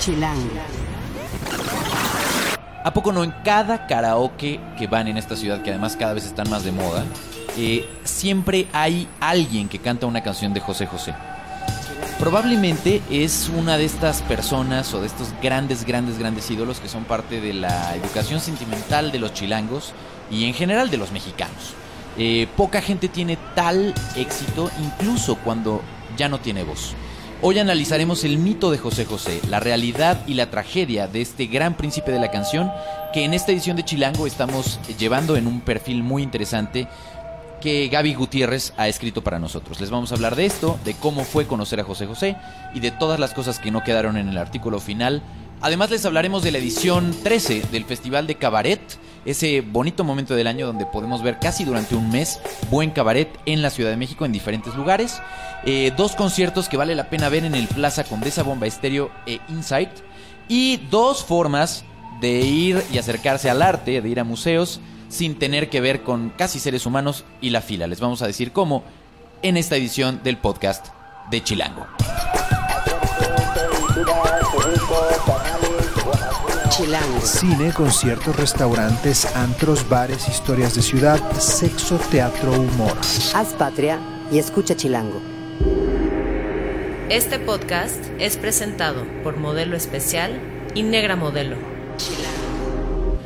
Chilango. ¿A poco no en cada karaoke que van en esta ciudad, que además cada vez están más de moda, eh, siempre hay alguien que canta una canción de José José? Probablemente es una de estas personas o de estos grandes, grandes, grandes ídolos que son parte de la educación sentimental de los chilangos y en general de los mexicanos. Eh, poca gente tiene tal éxito incluso cuando ya no tiene voz. Hoy analizaremos el mito de José José, la realidad y la tragedia de este gran príncipe de la canción que en esta edición de Chilango estamos llevando en un perfil muy interesante que Gaby Gutiérrez ha escrito para nosotros. Les vamos a hablar de esto, de cómo fue conocer a José José y de todas las cosas que no quedaron en el artículo final. Además les hablaremos de la edición 13 del Festival de Cabaret, ese bonito momento del año donde podemos ver casi durante un mes buen cabaret en la Ciudad de México en diferentes lugares. Eh, dos conciertos que vale la pena ver en el Plaza Condesa Bomba Estéreo e Insight. Y dos formas de ir y acercarse al arte, de ir a museos, sin tener que ver con casi seres humanos y la fila. Les vamos a decir cómo en esta edición del podcast de Chilango. Chilango. Cine, conciertos, restaurantes, antros, bares, historias de ciudad, sexo, teatro, humor. Haz patria y escucha Chilango. Este podcast es presentado por Modelo Especial y Negra Modelo.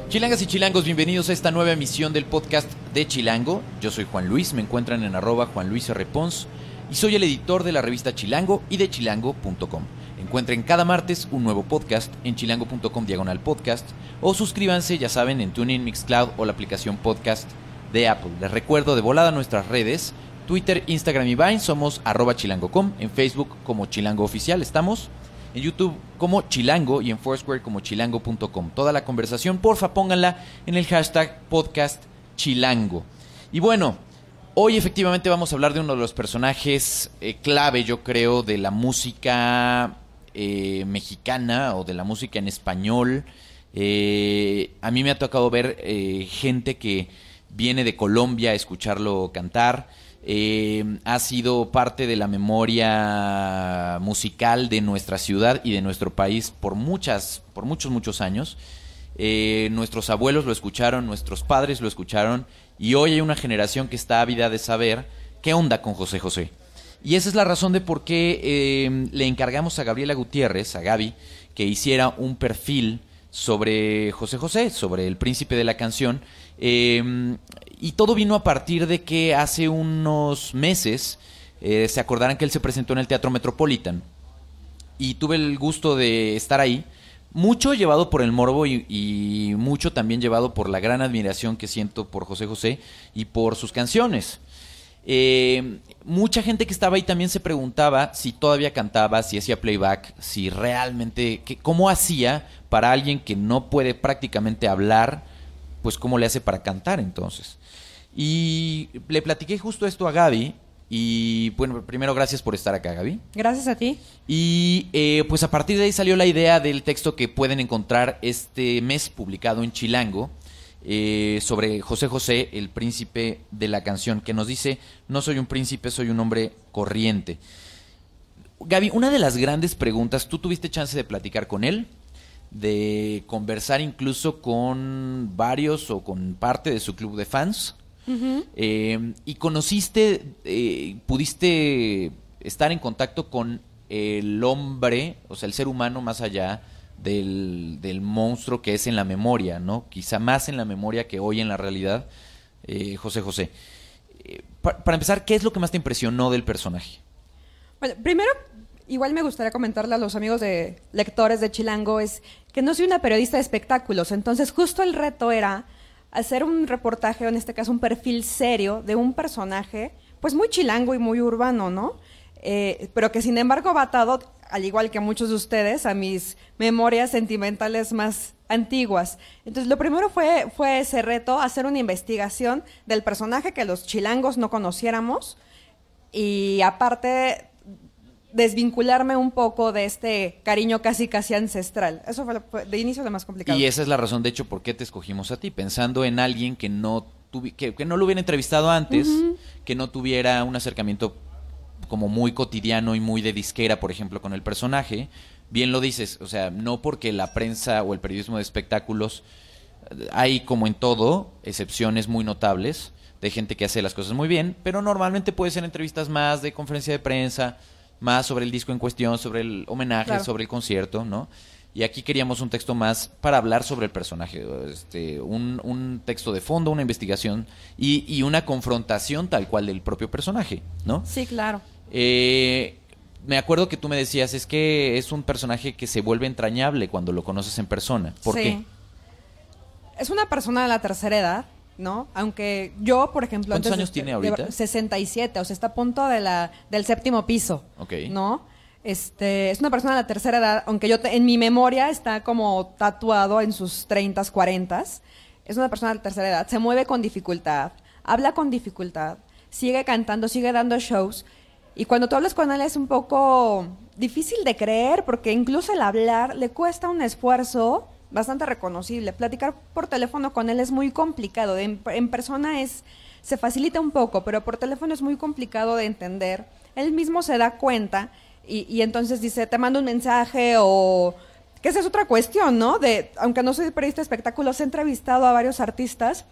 Chilangas y chilangos, bienvenidos a esta nueva emisión del podcast de Chilango. Yo soy Juan Luis, me encuentran en arroba Juan Luis R. Pons y soy el editor de la revista Chilango y de chilango.com. Encuentren cada martes un nuevo podcast en chilango.com diagonal podcast o suscríbanse, ya saben, en TuneIn, Mixcloud o la aplicación podcast de Apple. Les recuerdo de volada nuestras redes, Twitter, Instagram y Vine, somos arroba chilango.com, en Facebook como Chilango Oficial estamos, en YouTube como Chilango y en Foursquare como chilango.com. Toda la conversación, porfa, pónganla en el hashtag podcast chilango. Y bueno, hoy efectivamente vamos a hablar de uno de los personajes eh, clave, yo creo, de la música eh, mexicana o de la música en español. Eh, a mí me ha tocado ver eh, gente que viene de Colombia a escucharlo cantar. Ha sido parte de la memoria musical de nuestra ciudad y de nuestro país por muchas, por muchos, muchos años. Nuestros abuelos lo escucharon, nuestros padres lo escucharon, y hoy hay una generación que está ávida de saber qué onda con José José. Y esa es la razón de por qué eh, le encargamos a Gabriela Gutiérrez, a Gaby, que hiciera un perfil sobre José José, sobre el príncipe de la canción. Eh, y todo vino a partir de que hace unos meses eh, se acordarán que él se presentó en el Teatro Metropolitan. Y tuve el gusto de estar ahí. Mucho llevado por el morbo y, y mucho también llevado por la gran admiración que siento por José José y por sus canciones. Eh, mucha gente que estaba ahí también se preguntaba si todavía cantaba, si hacía playback, si realmente, que, cómo hacía para alguien que no puede prácticamente hablar, pues cómo le hace para cantar entonces. Y le platiqué justo esto a Gaby. Y bueno, primero gracias por estar acá, Gaby. Gracias a ti. Y eh, pues a partir de ahí salió la idea del texto que pueden encontrar este mes publicado en Chilango eh, sobre José José, el príncipe de la canción, que nos dice, no soy un príncipe, soy un hombre corriente. Gaby, una de las grandes preguntas, tú tuviste chance de platicar con él, de conversar incluso con varios o con parte de su club de fans. Eh, y conociste, eh, pudiste estar en contacto con el hombre, o sea, el ser humano más allá del, del monstruo que es en la memoria, ¿no? Quizá más en la memoria que hoy en la realidad, eh, José José. Eh, pa- para empezar, ¿qué es lo que más te impresionó del personaje? Bueno, primero, igual me gustaría comentarle a los amigos de lectores de Chilango, es que no soy una periodista de espectáculos, entonces justo el reto era hacer un reportaje, o en este caso un perfil serio de un personaje, pues muy chilango y muy urbano, ¿no? Eh, pero que sin embargo va atado, al igual que muchos de ustedes, a mis memorias sentimentales más antiguas. Entonces, lo primero fue, fue ese reto, hacer una investigación del personaje que los chilangos no conociéramos y aparte desvincularme un poco de este cariño casi casi ancestral. Eso fue, de inicio lo más complicado. Y esa es la razón, de hecho, por qué te escogimos a ti, pensando en alguien que no, tuvi- que, que no lo hubiera entrevistado antes, que no tuviera un acercamiento como muy cotidiano y muy de disquera, por ejemplo, con el personaje. Bien lo dices, o sea, no porque la prensa o el periodismo de espectáculos hay como en todo excepciones muy notables de gente que hace las cosas muy bien, pero normalmente puede ser entrevistas más de conferencia de prensa, más sobre el disco en cuestión, sobre el homenaje, Claro. sobre el concierto, ¿no? Y aquí queríamos un texto más para hablar sobre el personaje, este, un, un texto de fondo, una investigación y, y una confrontación tal cual del propio personaje, ¿no? Sí, claro. Eh, me acuerdo que tú me decías, es que es un personaje que se vuelve entrañable cuando lo conoces en persona. ¿Por Sí. qué? Es una persona de la tercera edad, ¿no? Aunque yo, por ejemplo... ¿Cuántos antes de- años tiene de- ahorita? 67, o sea, está a punto de la, del séptimo piso, Ok. ¿no? Este, es una persona de la tercera edad, aunque yo te- en mi memoria está como tatuado en sus 30s, 40s. Es una persona de la tercera edad, se mueve con dificultad, habla con dificultad, sigue cantando, sigue dando shows. Y cuando tú hablas con él es un poco difícil de creer, porque incluso el hablar le cuesta un esfuerzo bastante reconocible. Platicar por teléfono con él es muy complicado. En, en persona es se facilita un poco, pero por teléfono es muy complicado de entender. Él mismo se da cuenta y, y entonces dice, te mando un mensaje o... Que esa es otra cuestión, ¿no? De, aunque no soy periodista de espectáculos, he entrevistado a varios artistas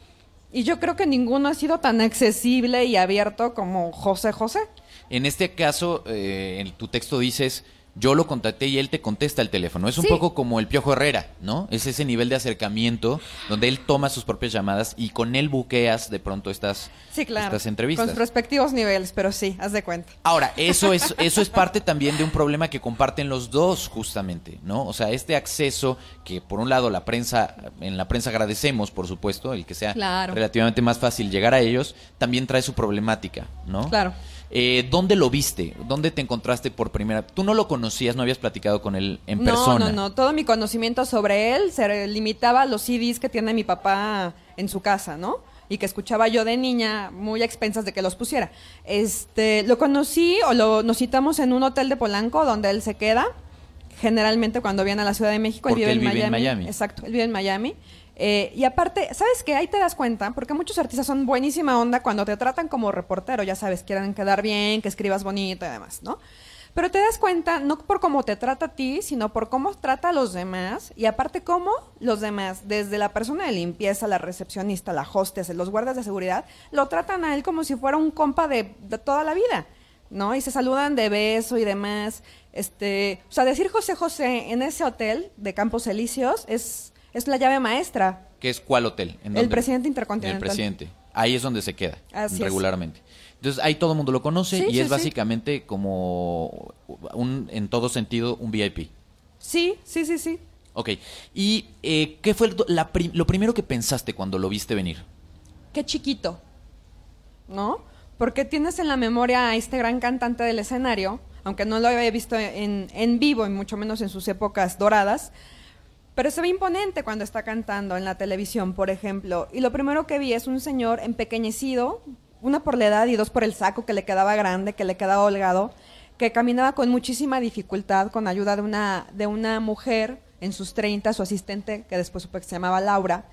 y yo creo que ninguno ha sido tan accesible y abierto como José José. En este caso, eh, en tu texto dices, yo lo contacté y él te contesta el teléfono. Es un Sí. poco como el Piojo Herrera, ¿no? Es ese nivel de acercamiento donde él toma sus propias llamadas y con él buqueas de pronto estas, Sí, claro. estas entrevistas. Con sus respectivos niveles, pero sí, haz de cuenta. Ahora, eso es, eso es parte también de un problema que comparten los dos, justamente, ¿no? O sea, este acceso que por un lado la prensa, en la prensa agradecemos, por supuesto, el que sea Claro. relativamente más fácil llegar a ellos, también trae su problemática, ¿no? Claro. Eh, ¿Dónde lo viste? ¿Dónde te encontraste por primera? Tú no lo conocías, no habías platicado con él en no, persona. No, no, todo mi conocimiento sobre él se limitaba a los CDs que tiene mi papá en su casa, ¿no? Y que escuchaba yo de niña, muy a expensas de que los pusiera. Este, lo conocí o lo, nos citamos en un hotel de Polanco donde él se queda. Generalmente cuando viene a la Ciudad de México, Porque él él vive, vive en en Miami. Miami. Exacto, él vive en Miami. Eh, y aparte, ¿sabes qué? Ahí te das cuenta, porque muchos artistas son buenísima onda cuando te tratan como reportero, ya sabes, quieren quedar bien, que escribas bonito y demás, ¿no? Pero te das cuenta no por cómo te trata a ti, sino por cómo trata a los demás y aparte cómo los demás, desde la persona de limpieza, la recepcionista, la hostess, los guardias de seguridad, lo tratan a él como si fuera un compa de, de toda la vida, ¿no? Y se saludan de beso y demás. Este, o sea, decir José José en ese hotel de Campos Elíseos es, es la llave maestra. ¿Qué es cuál hotel? ¿En El presidente El intercontinental. presidente. Ahí es donde se queda, Así es. regularmente. Entonces ahí todo el mundo lo conoce Sí, y sí, es sí. básicamente como un, en todo sentido, un VIP. Sí, sí, sí, sí. Ok. ¿Y eh, qué fue lo- la lo primero que pensaste cuando lo viste venir? qué chiquito, ¿no? Porque tienes en la memoria a este gran cantante del escenario, aunque no lo había visto en, en vivo y mucho menos en sus épocas doradas, pero se ve imponente cuando está cantando en la televisión, por ejemplo. Y lo primero que vi es un señor empequeñecido, una por la edad y dos por el saco que le quedaba grande, que le quedaba holgado, que caminaba con muchísima dificultad con ayuda de una, de una mujer en sus 30, su asistente, que después supe que se llamaba Laura.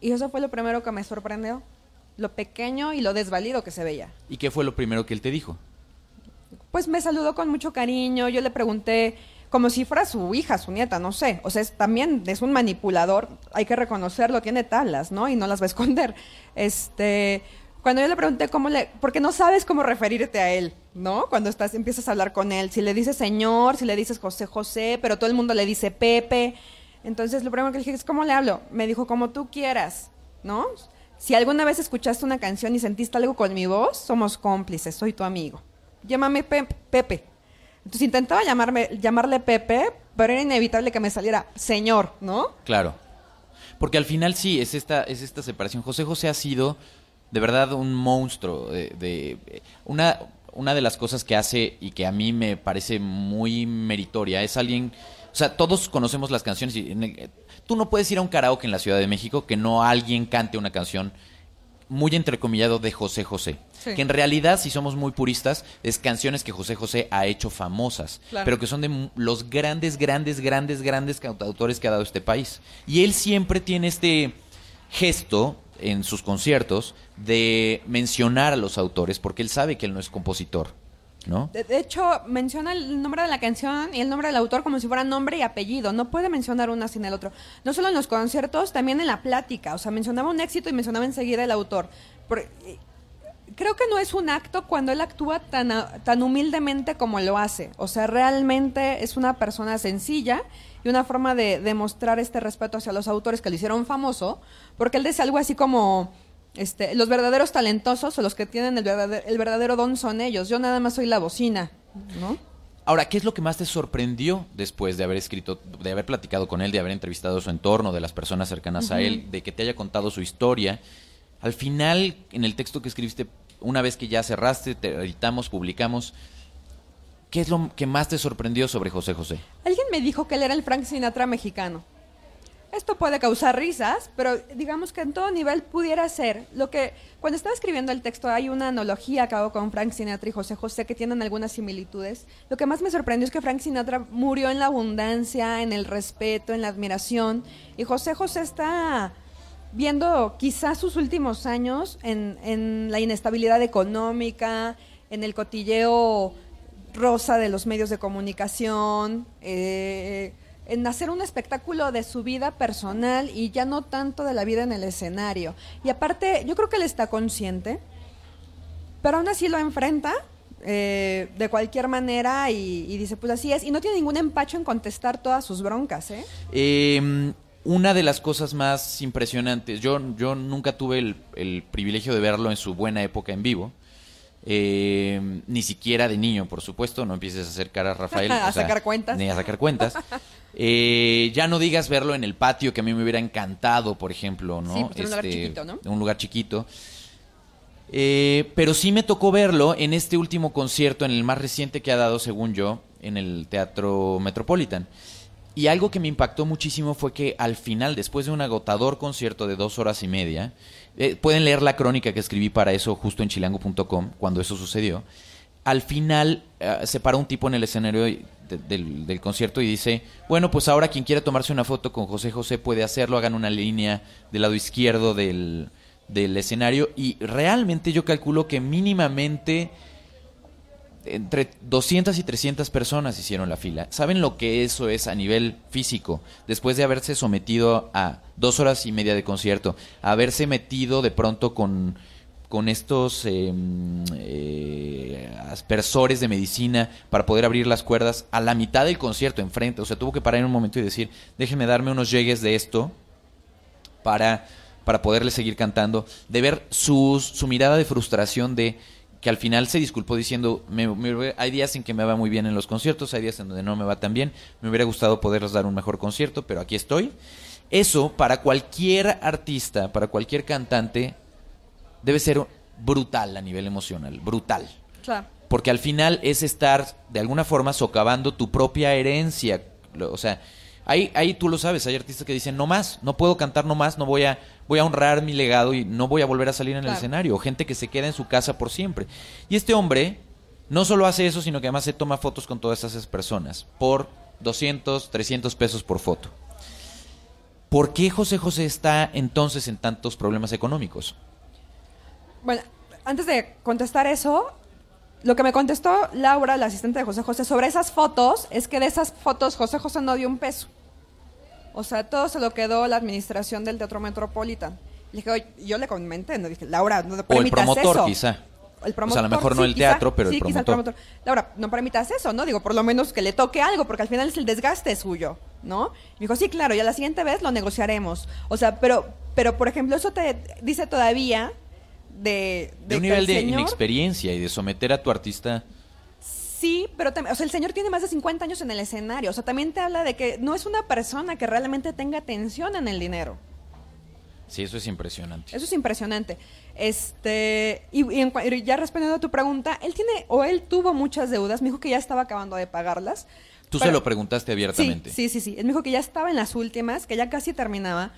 Y eso fue lo primero que me sorprendió, lo pequeño y lo desvalido que se veía. ¿Y qué fue lo primero que él te dijo? Pues me saludó con mucho cariño, yo le pregunté como si fuera su hija, su nieta, no sé. O sea, es, también es un manipulador, hay que reconocerlo, tiene talas, ¿no? Y no las va a esconder. Este, cuando yo le pregunté cómo le, porque no sabes cómo referirte a él, ¿no? Cuando estás, empiezas a hablar con él, si le dices señor, si le dices José José, pero todo el mundo le dice Pepe. Entonces lo primero que le dije es, ¿cómo le hablo? Me dijo, como tú quieras, ¿no? Si alguna vez escuchaste una canción y sentiste algo con mi voz, somos cómplices, soy tu amigo. Llámame Pe- Pepe. Entonces intentaba llamarme, llamarle Pepe, pero era inevitable que me saliera señor, ¿no? Claro. Porque al final sí, es esta, es esta separación. José José ha sido de verdad un monstruo. De, de- una, una de las cosas que hace y que a mí me parece muy meritoria es alguien. O sea, todos conocemos las canciones. Y el- tú no puedes ir a un karaoke en la Ciudad de México que no alguien cante una canción muy entrecomillado de José José. Sí. Que en realidad, si somos muy puristas, es canciones que José José ha hecho famosas, Claro. pero que son de los grandes, grandes, grandes, grandes cantautores que ha dado este país. Y él siempre tiene este gesto en sus conciertos de mencionar a los autores, porque él sabe que él no es compositor. ¿No? De, de hecho, menciona el nombre de la canción y el nombre del autor como si fuera nombre y apellido. No puede mencionar una sin el otro. No solo en los conciertos, también en la plática. O sea, mencionaba un éxito y mencionaba enseguida el autor. Por- creo que no es un acto cuando él actúa tan, a- tan humildemente como lo hace. O sea, realmente es una persona sencilla y una forma de demostrar este respeto hacia los autores que lo hicieron famoso, porque él dice algo así como, este, los verdaderos talentosos o los que tienen el verdadero, el verdadero don son ellos. Yo nada más soy la bocina, ¿no? Ahora, ¿qué es lo que más te sorprendió después de haber escrito, de haber platicado con él, de haber entrevistado su entorno, de las personas cercanas a él, de que te haya contado su historia? Al final, en el texto que escribiste, una vez que ya cerraste, te editamos, publicamos, ¿qué es lo que más te sorprendió sobre José José? Alguien me dijo que él era el Frank Sinatra mexicano. Esto puede causar risas, pero digamos que en todo nivel pudiera ser. Lo que cuando estaba escribiendo el texto hay una analogía que hago con Frank Sinatra y José José que tienen algunas similitudes. Lo que más me sorprendió es que Frank Sinatra murió en la abundancia, en el respeto, en la admiración, y José José está viendo quizás sus últimos años en, la inestabilidad económica, en el cotilleo rosa de los medios de comunicación, eh, en hacer un espectáculo de su vida personal y ya no tanto de la vida en el escenario. Y aparte, yo creo que él está consciente, pero aún así lo enfrenta eh, de cualquier manera y, dice, pues así es, y no tiene ningún empacho en contestar todas sus broncas, ¿eh? Eh, una de las cosas más impresionantes, yo, yo nunca tuve el, el privilegio de verlo en su buena época en vivo. Eh, ni siquiera de niño, por supuesto, no empieces a hacer cara Rafael. A o sea, sacar cuentas. Ni a sacar cuentas. Eh, ya no digas verlo en el patio, que a mí me hubiera encantado, por ejemplo, ¿no? Sí, pues, en un lugar chiquito, ¿no? Un lugar chiquito. Eh, pero sí me tocó verlo en este último concierto, en el más reciente que ha dado, según yo, en el Teatro Metropolitan. Y algo que me impactó muchísimo fue que al final, después de un agotador concierto de dos horas y media, eh, pueden leer la crónica que escribí para eso justo en chilango.com, cuando eso sucedió. Al final eh, se para un tipo en el escenario del, concierto y dice, bueno, pues ahora quien quiera tomarse una foto con José José puede hacerlo, hagan una línea del lado izquierdo del escenario y realmente yo calculo que mínimamente entre 200 y 300 personas hicieron la fila. ¿Saben lo que eso es a nivel físico? Después de haberse sometido a dos horas y media de concierto, haberse metido de pronto con, con estos eh, eh, aspersores de medicina para poder abrir las cuerdas a la mitad del concierto enfrente. O sea, tuvo que parar en un momento y decir, déjenme darme unos llegues de esto para, para poderle seguir cantando, de ver su mirada de frustración de que al final se disculpó diciendo, me- me- hay días en que me va muy bien en los conciertos, hay días en donde no me va tan bien, me hubiera gustado poderles dar un mejor concierto, pero aquí estoy. Eso para cualquier artista, para cualquier cantante, debe ser brutal a nivel emocional, brutal. Claro. Porque al final es estar de alguna forma socavando tu propia herencia. O sea, ahí, ahí tú lo sabes, hay artistas que dicen, no más, no puedo cantar no más, no voy a, voy a honrar mi legado y no voy a volver a salir en el escenario. O gente que se queda en su casa por siempre. Y este hombre no solo hace eso, sino que además se toma fotos con todas esas personas por 200, 300 pesos por foto. ¿Por qué José José está entonces en tantos problemas económicos? Bueno, antes de contestar eso, lo que me contestó Laura, la asistente de José José, sobre esas fotos, es que de esas fotos José José no dio un peso. O sea, todo se lo quedó la administración del Teatro Metropolitan. Le dije, oye, yo le comenté, no dije, Laura, no O el permitas promotor, eso. quizá. El O sea, a lo mejor no sí, el quizá, teatro, pero el sí, quizá promotor. Laura, no permitas eso, ¿no? Digo, por lo menos que le toque algo, porque al final es el desgaste suyo, ¿no? Me dijo, sí, claro, y a la siguiente vez lo negociaremos. O sea, pero, pero por ejemplo, eso te dice todavía de... De un nivel el de señor- inexperiencia y de someter a tu artista. Sí, pero también, o sea, el señor tiene más de 50 años en el escenario. O sea, también te habla de que no es una persona que realmente tenga atención en el dinero. Sí, eso es impresionante. Eso es impresionante. Este, y, y en y ya respondiendo a tu pregunta, él tiene o él tuvo muchas deudas, me dijo que ya estaba acabando de pagarlas. Tú Pero- se lo preguntaste abiertamente. Sí, sí, sí, sí. Él me dijo que ya estaba en las últimas, que ya casi terminaba.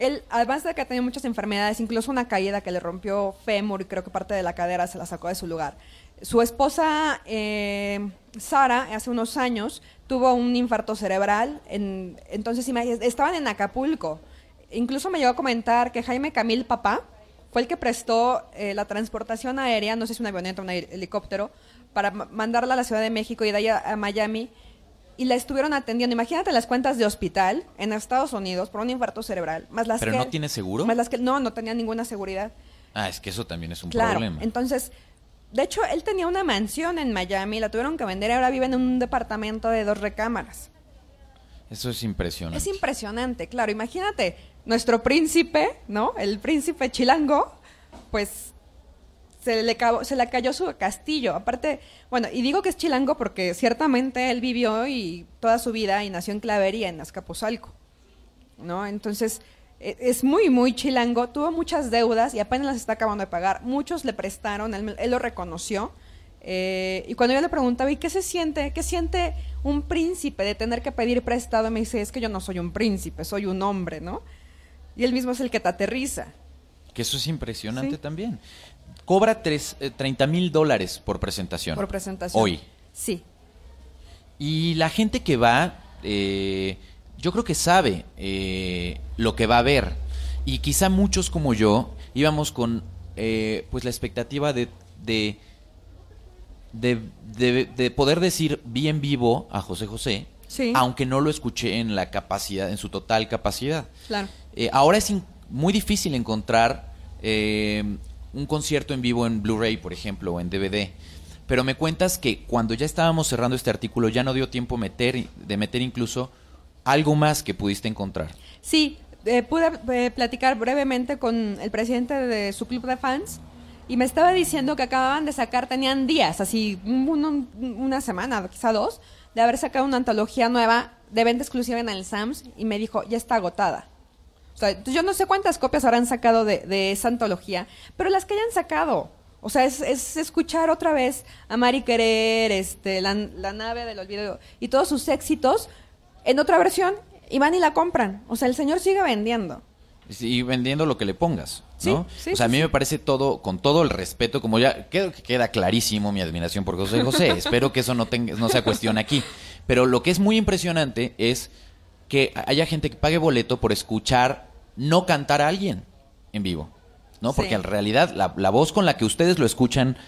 Él, además de que ha tenido muchas enfermedades, incluso una caída que le rompió fémur y creo que parte de la cadera se la sacó de su lugar. Su esposa, eh, Sara, hace unos años, tuvo un infarto cerebral. En, entonces, estaban en Acapulco. Incluso me llegó a comentar que Jaime Camil, papá, fue el que prestó eh, la transportación aérea, no sé si una avioneta o un helicóptero, para mandarla a la Ciudad de México y de ahí a, Miami. Y la estuvieron atendiendo. Imagínate las cuentas de hospital en Estados Unidos por un infarto cerebral. Más las ¿Pero no tiene seguro? Más las que no, no tenía ninguna seguridad. Ah, es que eso también es un claro, problema. Entonces, de hecho, él tenía una mansión en Miami, la tuvieron que vender y ahora vive en un departamento de dos recámaras. Eso es impresionante. Es impresionante, claro. Imagínate, nuestro príncipe, ¿no? El príncipe chilango, pues se le, se le cayó su castillo. Aparte, bueno, y digo que es chilango porque ciertamente él vivió y toda su vida y nació en Clavería, en Azcapotzalco, ¿no? Entonces, e, es muy, muy chilango. Tuvo muchas deudas y apenas las está acabando de pagar. Muchos le prestaron, él, lo reconoció. Eh, y cuando yo le preguntaba, ¿y qué se siente? ¿Qué siente un príncipe de tener que pedir prestado? Me dice, es que yo no soy un príncipe, soy un hombre, ¿no? Y él mismo es el que te aterriza. Que eso es impresionante también. Cobra tres, 30 eh, mil dólares por presentación. Por presentación. Hoy. Sí. Y la gente que va, eh, yo creo que sabe eh, lo que va a ver. Y quizá muchos como yo íbamos con pues la expectativa de, de, de, poder decir bien vivo a José José, aunque no lo escuché en la capacidad, en su total capacidad. Claro. ahora es muy difícil encontrar un concierto en vivo en Blu-ray, por ejemplo, o en DVD. Pero me cuentas que cuando ya estábamos cerrando este artículo ya no dio tiempo meter, de meter incluso algo más que pudiste encontrar. Sí, eh, pude eh, platicar brevemente con el presidente de su club de fans y me estaba diciendo que acababan de sacar, tenían días, así una semana, quizá dos, de haber sacado una antología nueva de venta exclusiva en el Sams y me dijo, ya está agotada yo no sé cuántas copias habrán sacado de, esa antología, pero las que hayan sacado. O sea, es, escuchar otra vez a Mari Querer, este, la, nave del olvido y todos sus éxitos en otra versión y van y la compran. O sea, el señor sigue vendiendo. Y vendiendo lo que le pongas, ¿no? o sea, a mí me parece todo, con todo el respeto, como ya queda, queda clarísimo mi admiración por José José. Espero que eso no, tenga, no sea cuestión aquí. Pero lo que es muy impresionante es que haya gente que pague boleto por escuchar no cantar a alguien en vivo, ¿no? Porque en realidad la, voz con la que ustedes lo escuchan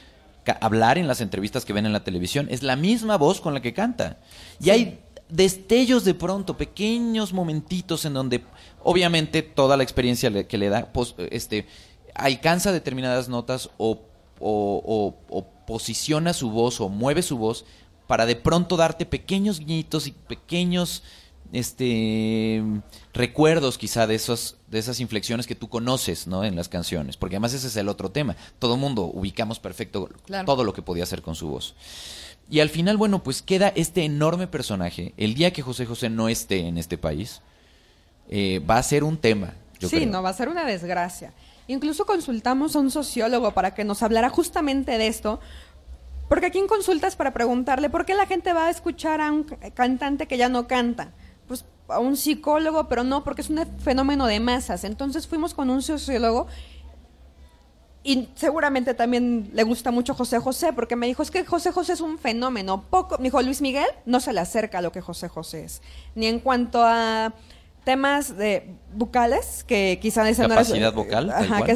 hablar en las entrevistas que ven en la televisión es la misma voz con la que canta. Y hay destellos de pronto, pequeños momentitos en donde obviamente toda la experiencia que le da este, alcanza determinadas notas o, o, posiciona su voz o mueve su voz para de pronto darte pequeños guiñitos y pequeños este recuerdos quizá de esos de esas inflexiones que tú conoces no en las canciones porque además ese es el otro tema. Todo mundo ubicamos perfecto todo lo que podía hacer con su voz. Y al final bueno pues queda este enorme personaje. El día que José José no esté en este país eh, va a ser un tema sí no va a ser una desgracia. Incluso consultamos a un sociólogo para que nos hablara justamente de esto porque aquí en consultas para preguntarle por qué la gente va a escuchar a un cantante que ya no canta a un psicólogo, pero no, porque es un fenómeno de masas. Entonces fuimos con un sociólogo y seguramente también le gusta mucho José José, porque me dijo, es que José José es un fenómeno. Poco, me dijo, Luis Miguel no se le acerca a lo que José José es. Ni en cuanto a temas de vocales, que quizás no era vocal,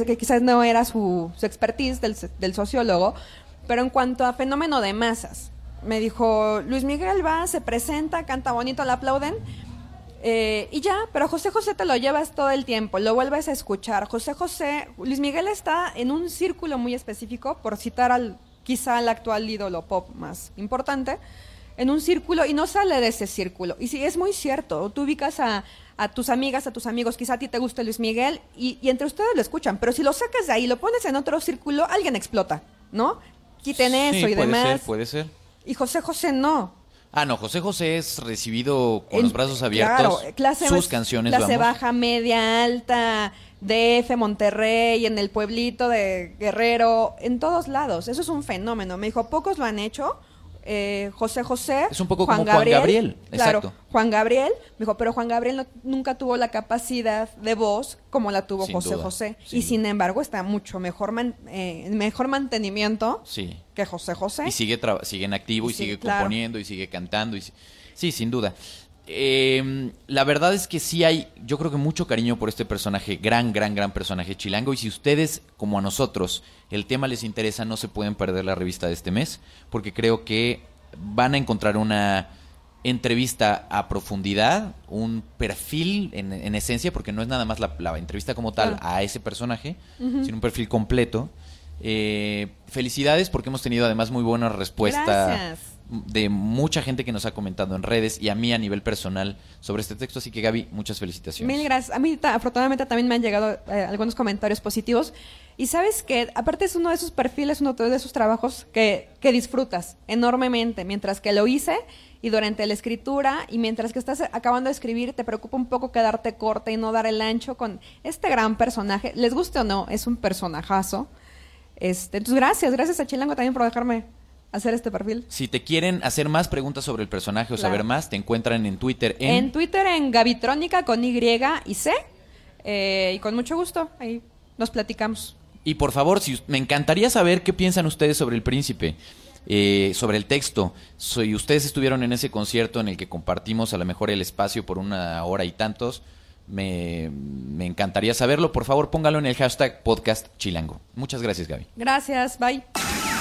que, quizás no era su, su expertise del, del sociólogo, pero en cuanto a fenómeno de masas, me dijo, Luis Miguel va, se presenta, canta bonito, le aplauden. Eh, y ya, pero José José te lo llevas todo el tiempo, lo vuelves a escuchar. José José, Luis Miguel está en un círculo muy específico, por citar al quizá al actual ídolo pop más importante, en un círculo y no sale de ese círculo. Y sí, es muy cierto, tú ubicas a, tus amigas, a tus amigos, quizá a ti te guste Luis Miguel y, y entre ustedes lo escuchan, pero si lo sacas de ahí y lo pones en otro círculo, alguien explota, ¿no? Quiten eso y puede demás. Ser, puede ser. Y José José no. Ah, no, José José es recibido con los brazos abiertos. Claro, clase, sus canciones, clase baja, media, alta, DF, Monterrey, en el pueblito de Guerrero, en todos lados. Eso es un fenómeno. Me dijo, pocos lo han hecho eh, José José. Es un poco como Juan Gabriel. Claro, Juan Gabriel. Me dijo, pero Juan Gabriel nunca tuvo la capacidad de voz como la tuvo José José. y sin embargo está mucho mejor, eh, mejor mantenimiento que José José. Y sigue, sigue en activo y, sigue, componiendo y sigue cantando. Y, sí, sin duda. Eh, la verdad es que sí hay, yo creo que mucho cariño por este personaje, gran, gran, gran personaje chilango. Y si ustedes, como a nosotros, el tema les interesa, no se pueden perder la revista de este mes, porque creo que van a encontrar una entrevista a profundidad, un perfil en, en esencia, porque no es nada más la, la entrevista como tal a ese personaje, sino un perfil completo. Eh, felicidades porque hemos tenido además muy buena respuesta Gracias. De mucha gente que nos ha comentado en redes y a mí a nivel personal sobre este texto. Así que Gaby, muchas felicitaciones. Mil gracias. A mí afortunadamente también me han llegado eh, algunos comentarios positivos. Y sabes que aparte es uno de esos perfiles, uno de esos trabajos que, que disfrutas enormemente. Mientras que lo hice y durante la escritura y mientras que estás acabando de escribir te preocupa un poco quedarte corta y no dar el ancho con este gran personaje. Les guste o no, es un personajazo. Este, entonces gracias, gracias a Chilango también por dejarme hacer este perfil. Si te quieren hacer más preguntas sobre el personaje o Claro. saber más, te encuentran en Twitter En, en... Twitter en Gavitrónica con Y y C. eh, y con mucho gusto, ahí nos platicamos. Y por favor, si, me encantaría saber qué piensan ustedes sobre el príncipe, eh, sobre el texto. Si ustedes estuvieron en ese concierto en el que compartimos a lo mejor el espacio por una hora y tantos, me, me encantaría saberlo. Por favor, póngalo en el hashtag podcast chilango. Muchas gracias, Gaby. Gracias, bye.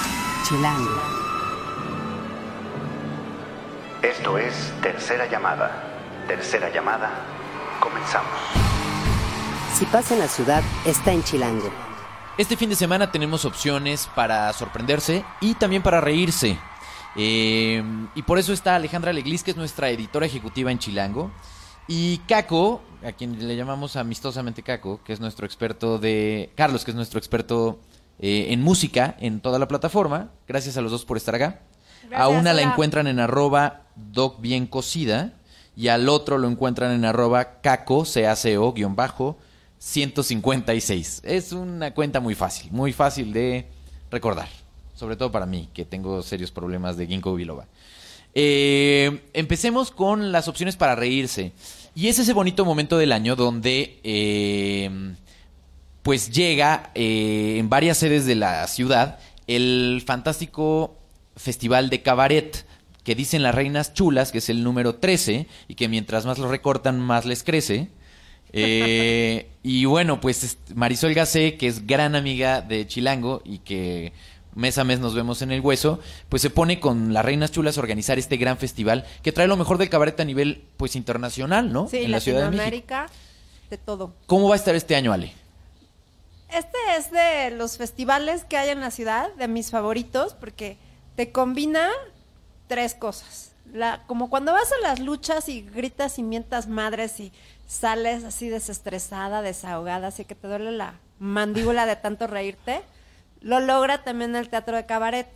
Chilango. Esto es Tercera Llamada. Tercera Llamada. Comenzamos. Si pasa en la ciudad, está en Chilango. Este fin de semana tenemos opciones para sorprenderse y también para reírse. Eh, y por eso está Alejandra Leglis, que es nuestra editora ejecutiva en Chilango. Y Caco, a quien le llamamos amistosamente Caco, que es nuestro experto de... Carlos, que es nuestro experto eh, en música en toda la plataforma. Gracias a los dos por estar acá. a una la encuentran en arroba doc bien cocida y al otro lo encuentran en arroba caco, C-A-C-O, guion bajo, 156. Es una cuenta muy fácil, muy fácil de recordar. Sobre todo para mí, que tengo serios problemas de ginkgo biloba. Eh, empecemos con las opciones para reírse. Y es ese bonito momento del año donde eh, pues llega eh, en varias sedes de la ciudad el fantástico Festival de Cabaret, que dicen las reinas chulas, que es el número 13, y que mientras más lo recortan, más les crece. Eh, y bueno, pues Marisol Gacé, que es gran amiga de Chilango y que mes a mes nos vemos en el hueso, pues se pone con las reinas chulas a organizar este gran festival que trae lo mejor del cabaret a nivel pues internacional, ¿no? Sí, en la Ciudad de México. De todo. ¿Cómo va a estar este año, Ale? Este es de los festivales que hay en la ciudad, de mis favoritos, porque te combina tres cosas. La, como cuando vas a las luchas y gritas y mientas madres y sales así desestresada, desahogada, así que te duele la mandíbula de tanto reírte, lo logra también el teatro de cabaret.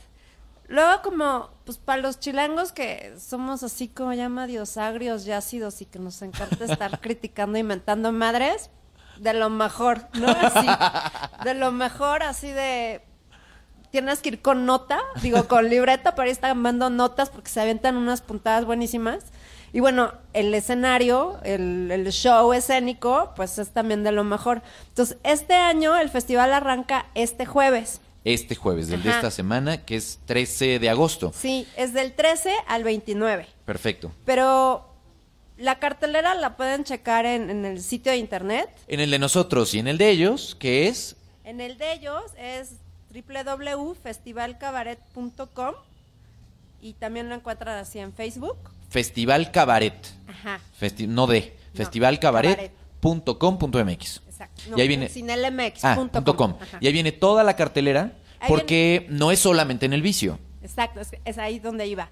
Luego como, pues para los chilangos que somos así como llama diosagrios y ácidos y que nos encanta estar criticando y inventando madres, de lo mejor, ¿no? Así, de lo mejor, así de tienes que ir con nota, digo, con libreta, pero ahí están dando notas porque se avientan unas puntadas buenísimas. Y bueno, el escenario, el, el show escénico, pues es también de lo mejor. Entonces, este año el festival arranca este jueves. Este jueves, del de esta semana, que es 13 de agosto. Sí, es del 13 al 29. Perfecto. Pero la cartelera la pueden checar en, en el sitio de internet. En el de nosotros y en el de ellos, que es En el de ellos es www.festivalcabaret.com y también lo encuentran así en Facebook. Festival Cabaret. Ajá. Festi- no de, No, festivalcabaret.com.mx. Exacto. y ahí viene Sin LMX. ah, punto punto com. Y ahí viene toda la cartelera, Ahí porque no es solamente en el vicio. Exacto, es, es ahí donde iba.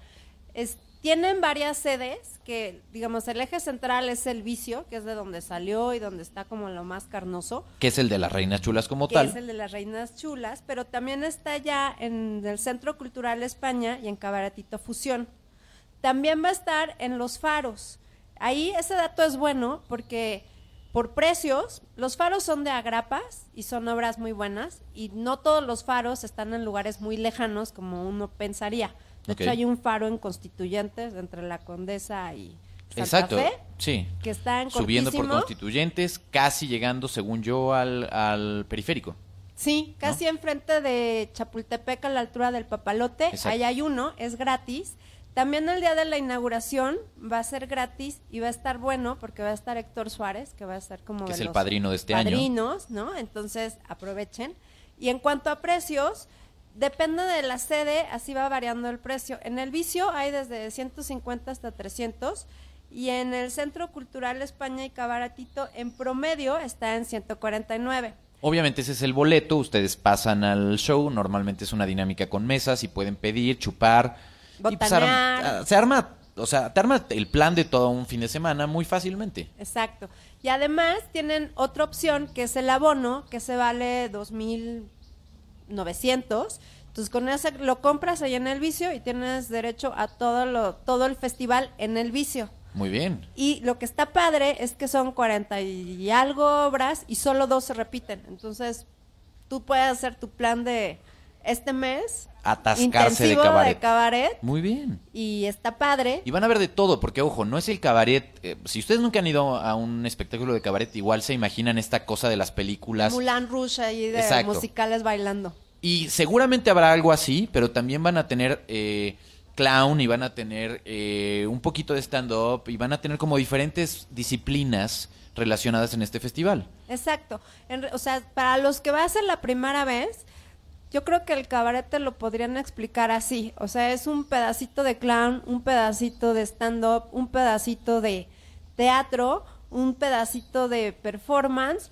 Es, tienen varias sedes que, digamos, el eje central es el vicio, que es de donde salió y donde está como lo más carnoso, que es el de las reinas chulas como que tal. es el de las reinas chulas, pero también está ya en el Centro Cultural España y en Cabaretito Fusión. También va a estar en Los Faros. Ahí ese dato es bueno porque por precios, los faros son de agrapas y son obras muy buenas y no todos los faros están en lugares muy lejanos como uno pensaría. De hecho hay un faro en Constituyentes entre la Condesa y Santa Exacto. Fe Sí. que está en Subiendo por constituyentes, casi llegando, según yo, al, al periférico. Sí, casi enfrente de Chapultepec a la altura del Papalote. Exacto. Ahí hay uno, es gratis. También el día de la inauguración va a ser gratis y va a estar bueno porque va a estar Héctor Suárez, que va a estar como Que de es el padrino de este año. padrinos, ¿no? Entonces aprovechen. Y en cuanto a precios, depende de la sede, así va variando el precio. En el vicio hay desde 150 hasta 300 y en el Centro Cultural España y Cabaretito en promedio está en 149. Obviamente ese es el boleto, ustedes pasan al show, normalmente es una dinámica con mesas y pueden pedir, chupar. y pues, ah, se arma, o sea, te arma el plan de todo un fin de semana muy fácilmente. Exacto. Y además tienen otra opción que es el abono, que se vale 2.900. Entonces con ese lo compras ahí en el vicio y tienes derecho a todo lo todo el festival en el vicio. Muy bien. Y lo que está padre es que son 40 y algo obras y solo dos se repiten. Entonces tú puedes hacer tu plan de este mes Atascarse de cabaret. cabaret, Muy bien. y está padre. Y van a ver de todo, porque ojo, no es el cabaret. eh, si ustedes nunca han ido a un espectáculo de cabaret, igual se imaginan esta cosa de las películas. Mulan Rouge ahí de Exacto. musicales bailando. Y seguramente habrá algo así, pero también van a tener eh, clown y van a tener eh, un poquito de stand-up y van a tener como diferentes disciplinas relacionadas en este festival. Exacto. En o sea, para los que va a ser la primera vez, yo creo que el cabaret te lo podrían explicar así. O sea, es un pedacito de clown, un pedacito de stand-up, un pedacito de teatro, un pedacito de performance,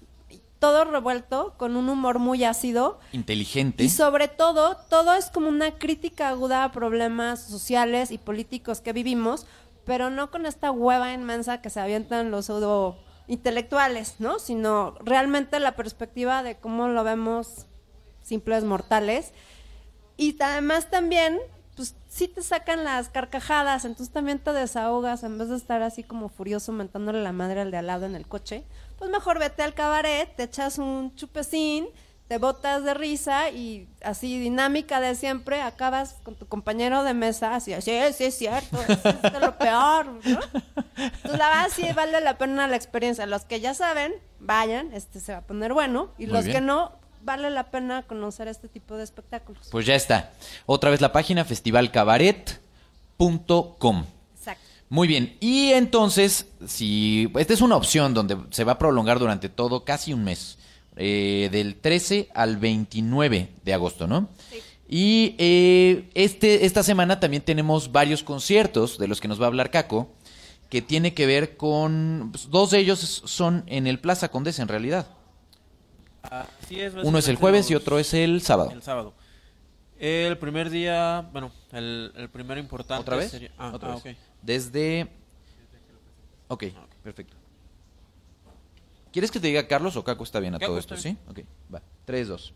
todo revuelto con un humor muy ácido. Inteligente. Y sobre todo, todo es como una crítica aguda a problemas sociales y políticos que vivimos, pero no con esta hueva inmensa que se avientan los pseudo intelectuales, ¿no? Sino realmente la perspectiva de cómo lo vemos simples mortales. Y además también, pues sí te sacan las carcajadas, entonces también te desahogas en vez de estar así como furioso mentándole la madre al de al lado en el coche. Pues mejor vete al cabaret, te echas un chupecín, te botas de risa y así dinámica de siempre, acabas con tu compañero de mesa, así, sí, sí, es cierto, eso es de lo peor, ¿no? Entonces la verdad sí vale la pena la experiencia. Los que ya saben, vayan, este se va a poner bueno, y Muy los bien. que no, vale la pena conocer este tipo de espectáculos. Pues ya está. Otra vez la página festivalcabaret.com. Exacto. Muy bien. Y entonces, si esta es una opción donde se va a prolongar durante todo casi un mes, eh, del 13 al 29 de agosto, ¿no? Y eh, este, esta semana también tenemos varios conciertos de los que nos va a hablar Caco, que tiene que ver con... pues, dos de ellos son en el Plaza Condesa, en realidad. Así es, Uno es el jueves y otro es el sábado. El sábado. El primer día, bueno, el, el primero importante ¿Otra vez? sería- ah, Otra ah, vez. ok. Desde... Ok, perfecto. ¿Quieres que te diga Carlos o Caco está bien a Caco todo esto? ¿Sí? Ok, va. 3, 2.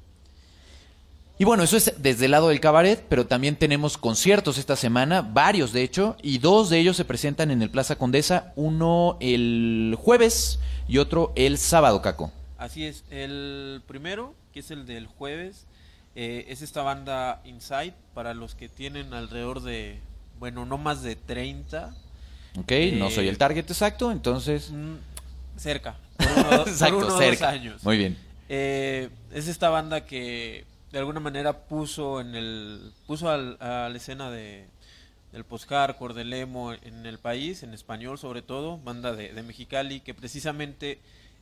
Y bueno, eso es desde el lado del cabaret, pero también tenemos conciertos esta semana, varios de hecho, y dos de ellos se presentan en el Plaza Condesa, uno el jueves y otro el sábado, Caco. Así es, el primero, que es el del jueves, eh, es esta banda Inside, para los que tienen alrededor de, bueno, no más de 30, Ok, no Eh, soy el target exacto, entonces... mm, cerca, por uno, por Exacto, uno o dos cerca. años. Muy bien. Eh, es esta banda que de alguna manera puso en el puso al- a la escena de del post-hardcore, del emo en el país, en español sobre todo, banda de, de Mexicali, que precisamente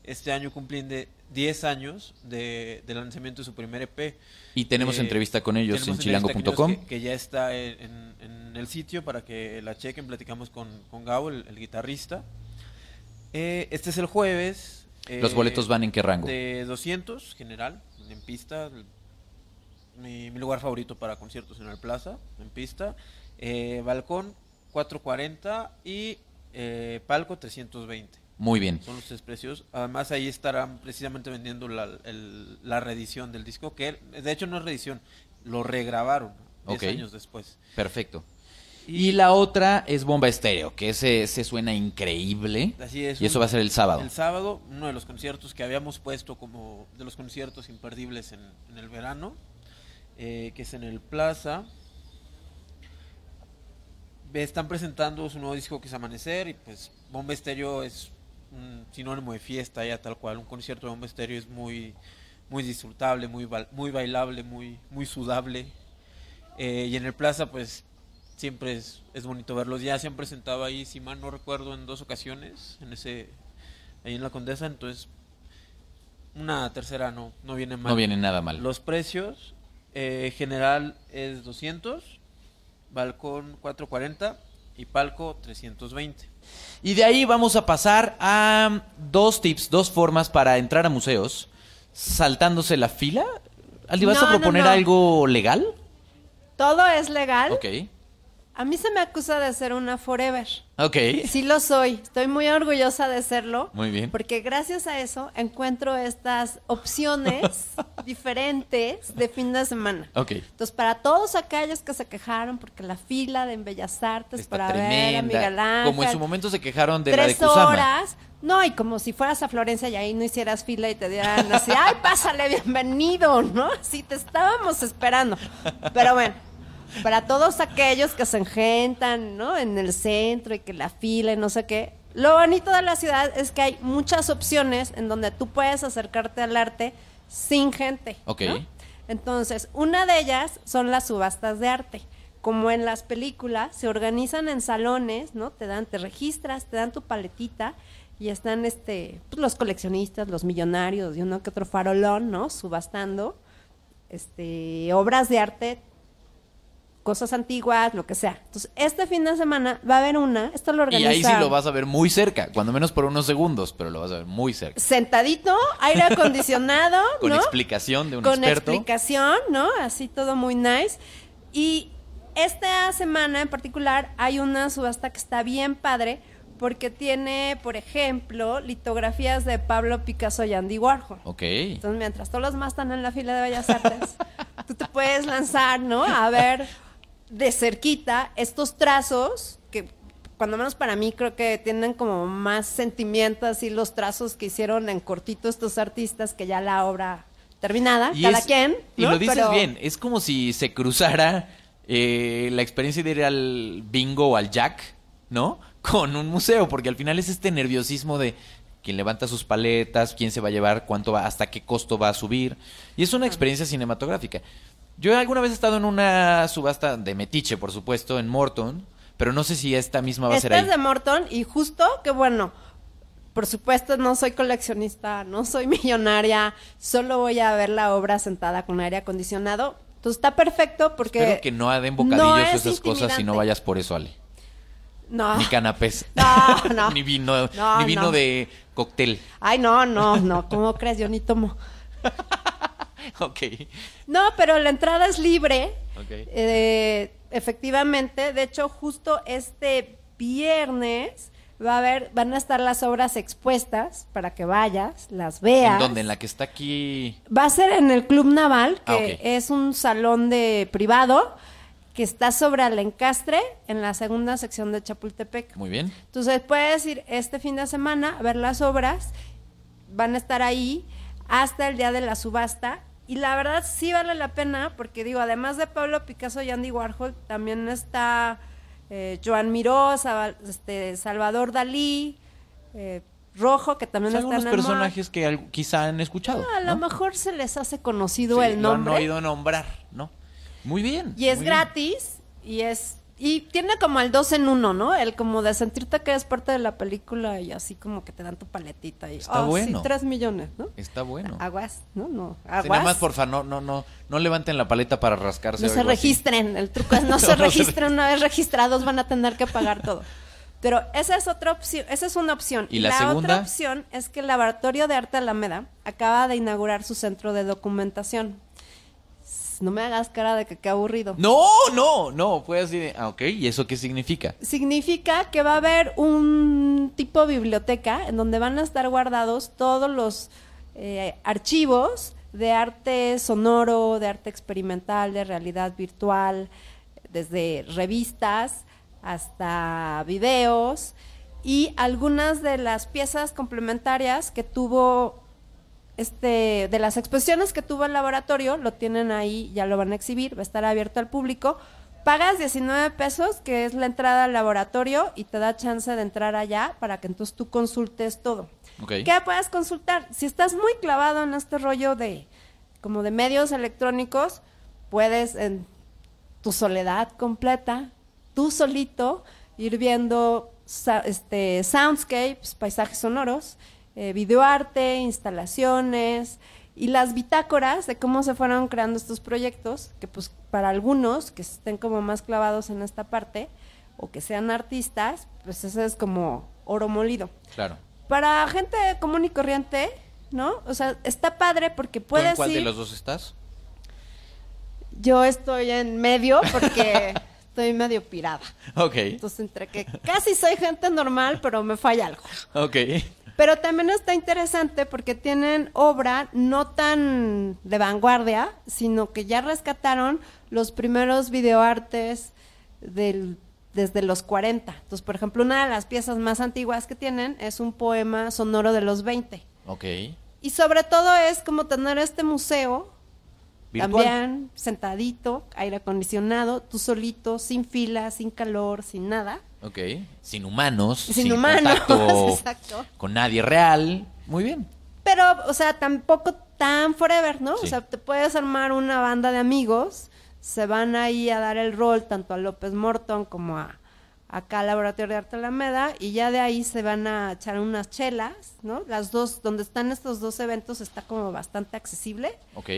este año cumplen de 10 años de, del lanzamiento de su primer EP. Y tenemos Eh, entrevista con ellos tenemos en chilango.com. Que, que ya está en, el sitio para que la chequen, platicamos con, con Gabo, el, el guitarrista. Eh, este es el jueves. ¿Los eh, boletos van en qué rango? De 200, general, en pista. Mi, mi lugar favorito para conciertos en el Plaza, en pista. Balcón 440 y palco 320. Muy bien. Son los tres precios. Además ahí estarán precisamente vendiendo la, el- la reedición del disco, que de hecho no es reedición, lo regrabaron 10 Ok. años después. Perfecto. Y la otra es Bomba Estéreo, que ese, ese suena increíble. Así es. Y eso un- va a ser el sábado. El sábado, uno de los conciertos que habíamos puesto como de los conciertos imperdibles en, en el verano, eh, que es en el Plaza. Están presentando su nuevo disco que es Amanecer y pues Bomba Estéreo es un sinónimo de fiesta ya tal cual. Un concierto de Bomba Estéreo es muy, muy disfrutable, muy, ba- muy bailable, muy, muy sudable. Eh, y en el Plaza pues siempre es, es bonito verlos. Ya se han presentado ahí, si mal no recuerdo, en dos ocasiones, en ese, ahí en la Condesa, entonces una tercera no, no viene mal. No viene nada mal. Los precios, eh, general es 200, balcón 440 y palco 320. Y de ahí vamos a pasar a dos tips, dos formas para entrar a museos saltándose la fila. Aldi, ¿vas No, a no, proponer no. algo legal? Todo es legal. Ok. A mí se me acusa de ser una forever. Ok. Sí lo soy. Estoy muy orgullosa de serlo. Muy bien. Porque gracias a eso encuentro estas opciones diferentes de fin de semana. Ok. Entonces, para todos aquellos que se quejaron porque la fila de en Bellas Artes Está para ver a tremenda. Miguel Ángel, Como en su momento se quejaron de la de tres Kusama. horas. No, y como si fueras a Florencia y ahí no hicieras fila y te dieran así, ay, pásale, bienvenido, ¿no? Sí, te estábamos esperando. Pero bueno, para todos aquellos que se engentan, ¿no? En el centro y que la fila y no sé qué. Lo bonito de la ciudad es que hay muchas opciones en donde tú puedes acercarte al arte sin gente. Ok. ¿no? Entonces, una de ellas son las subastas de arte. Como en las películas, se organizan en salones, ¿no? Te dan, te registras, te dan tu paletita y están este, pues, los coleccionistas, los millonarios y uno que otro farolón, ¿no? Subastando este, obras de arte, cosas antiguas, lo que sea. Entonces, este fin de semana va a haber una, esto lo Y organiza ahí sí lo vas a ver muy cerca, cuando menos por unos segundos, pero lo vas a ver muy cerca. sentadito, aire acondicionado, Con ¿no? explicación de un con experto. explicación, ¿no? Así todo muy nice. Y esta semana en particular hay una subasta que está bien padre porque tiene, por ejemplo, litografías de Pablo Picasso y Andy Warhol. Ok. Entonces, mientras todos los más están en la fila de Bellas Artes, tú te puedes lanzar, ¿no? A ver de cerquita estos trazos que cuando menos para mí creo que tienen como más sentimiento así los trazos que hicieron en cortito estos artistas que ya la obra terminada, Y cada es- quien. Y ¿no? lo dices Pero- bien, es como si se cruzara eh, la experiencia de ir al bingo o al jack, ¿no? Con un museo, porque al final es este nerviosismo de quién levanta sus paletas, quién se va a llevar, cuánto va, hasta qué costo va a subir. Y es una experiencia cinematográfica. Yo alguna vez he estado en una subasta de metiche, por supuesto, en Morton, pero no sé si esta misma va a ser Esta ahí. es de Morton y justo que bueno, por supuesto no soy coleccionista, no soy millonaria, solo voy a ver la obra sentada con aire acondicionado. Entonces está perfecto porque Espero que no den no bocadillos es esas cosas y no vayas por eso, Ale. No. Ni canapés. No, no. ni vino, No, ni vino no. de cóctel. Ay, no, no, no, ¿cómo crees? Yo ni tomo. Ok. No, pero la entrada es libre. Eh, efectivamente, de hecho, justo este viernes va a haber, van a estar las obras expuestas para que vayas, las veas. ¿En dónde? ¿En la que está aquí? Va a ser en el Club Naval, que Ah, es un salón de privado que está sobre el encastre en la segunda sección de Chapultepec. Muy bien. Entonces puedes ir este fin de semana a ver las obras, van a estar ahí hasta el día de la subasta y la verdad sí vale la pena porque digo, además de Pablo Picasso y Andy Warhol, también está eh, Joan Miró, este, Salvador Dalí, eh, Rojo, que también algunos personajes que quizá han escuchado. Ah, A lo ¿no? mejor se les hace conocido Sí, el Lo nombre. han oído nombrar, ¿no? Muy bien. Y es bien. gratis y es y tiene como el dos en uno, ¿no? El como de sentirte que eres parte de la película y así como que te dan tu paletita y Está oh, sí, bueno. tres millones, ¿no? Está bueno. Aguas, ¿no? No, Sí, aguas. nada más, porfa, no, no, no, no levanten la paleta para rascarse. no se algo así. registren, el truco es no, No, se no se registren, una vez registrados van a tener que pagar todo. Pero esa es otra opción, esa es una opción. ¿Y la segunda? otra opción es que el Laboratorio de Arte Alameda acaba de inaugurar su centro de documentación. No me hagas cara de que qué aburrido. No, no, no, fue así de, ah, ok, ¿y eso qué significa? significa que va a haber un tipo biblioteca en donde van a estar guardados todos los eh, archivos de arte sonoro, de arte experimental, de realidad virtual, desde revistas hasta videos y algunas de las piezas complementarias que tuvo este, de las exposiciones que tuvo el laboratorio, lo tienen ahí, ya lo van a exhibir, va a estar abierto al público. Pagas 19 pesos, que es la entrada al laboratorio, y te da chance de entrar allá para que entonces tú consultes todo. Ok. ¿Qué puedes consultar? Si estás muy clavado en este rollo de como de medios electrónicos, puedes en tu soledad completa tú solito ir viendo este, soundscapes, paisajes sonoros, eh, videoarte, instalaciones y las bitácoras de cómo se fueron creando estos proyectos, que pues para algunos que estén como más clavados en esta parte o que sean artistas, pues eso es como oro molido. Claro. Para gente común y corriente, ¿no? O sea, está padre porque ¿Tú en puedes cuál de los dos estás? Yo estoy en medio porque estoy medio pirada. Ok, Entonces, entre que casi soy gente normal, pero me falla algo. ok. Pero también está interesante porque tienen obra no tan de vanguardia, sino que ya rescataron los primeros videoartes del, desde los 40. Entonces, por ejemplo, una de las piezas más antiguas que tienen es un poema sonoro de los 20. Ok. Y sobre todo es como tener este museo Virtual. también sentadito, aire acondicionado, tú solito, sin fila, sin calor, sin nada. Ok. Sin humanos. Sin humanos, exacto. Con nadie real. Muy bien. Pero, o sea, tampoco tan forever, ¿no? Sí. O sea, te puedes armar una banda de amigos, se van ahí a dar el rol tanto a López Morton como a acá al Laboratorio de Arte Alameda y ya de ahí se van a echar unas chelas, ¿no? Las dos, donde están estos dos eventos está como bastante accesible Ok.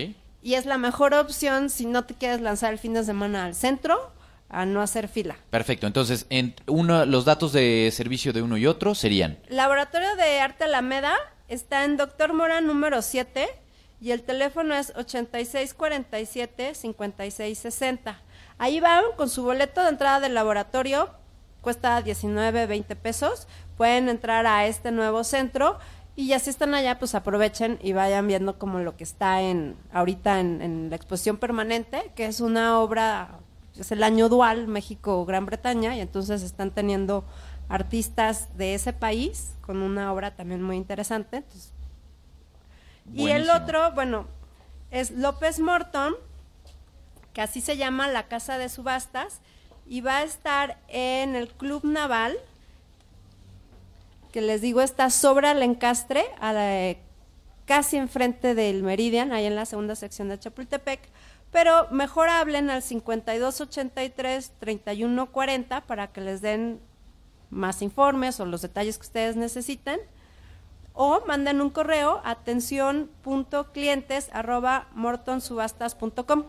y es la mejor opción si no te quieres lanzar el fin de semana al centro a no hacer fila. Perfecto. Entonces, en uno, los datos de servicio de uno y otro serían. Laboratorio de Arte Alameda está en Doctor Mora número 7 y el teléfono es 8647-5660. Ahí van con su boleto de entrada del laboratorio, cuesta 19, 20 pesos. Pueden entrar a este nuevo centro y ya si están allá, pues aprovechen y vayan viendo como lo que está en ahorita en, en la exposición permanente, que es una obra, es el año dual México-Gran Bretaña y entonces están teniendo artistas de ese país con una obra también muy interesante. Entonces, y el otro, bueno, es López Morton, que así se llama la casa de subastas, y va a estar en el Club Naval, que les digo está sobre el encastre, a la- casi enfrente del Meridian, ahí en la segunda sección de Chapultepec. Pero mejor hablen al 5283-3140 para que les den más informes o los detalles que ustedes necesiten o manden un correo atención.clientes arroba mortonsubastas.com.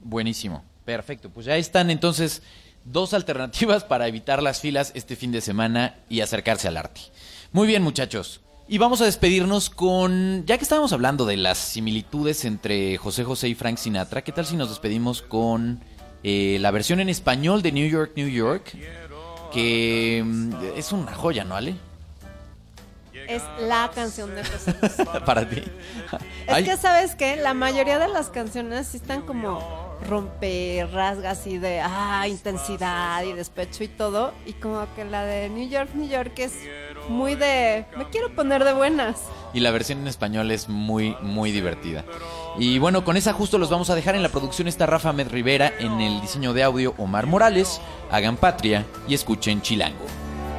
Buenísimo. Perfecto. Pues ya están entonces dos alternativas para evitar las filas este fin de semana y acercarse al arte. Muy bien, muchachos. Y vamos a despedirnos con, ya que estábamos hablando de las similitudes entre José José y Frank Sinatra, ¿qué tal si nos despedimos con eh, la versión en español de New York, New York? Que mm, es una joya, ¿no, Ale? Es la canción de José José. para ti. Es Ay, que, ¿sabes qué? La mayoría de las canciones sí están como rompe, rasgas y de ah, intensidad y despecho y todo. Y como que la de New York, New York es muy de me quiero poner de buenas. y la versión en español es muy, muy divertida. Y bueno, con esa justo los vamos a dejar. En la producción está Rafa Med Rivera, en el diseño de audio Omar Morales. Hagan patria y escuchen Chilango.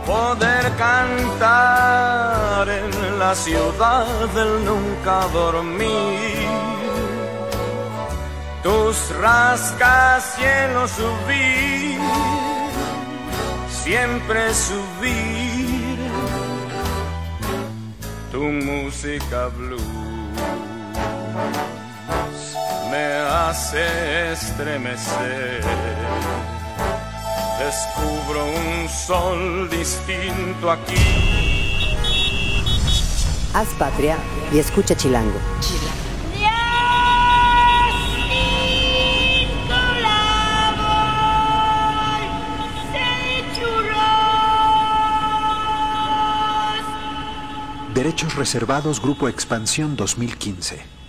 poder cantar en la ciudad del nunca dormir. Tus rascacielos subir, siempre subir. Tu música blues me hace estremecer descubro un sol distinto aquí. Haz patria y escucha Chilango. Derechos reservados Grupo Expansión 2015.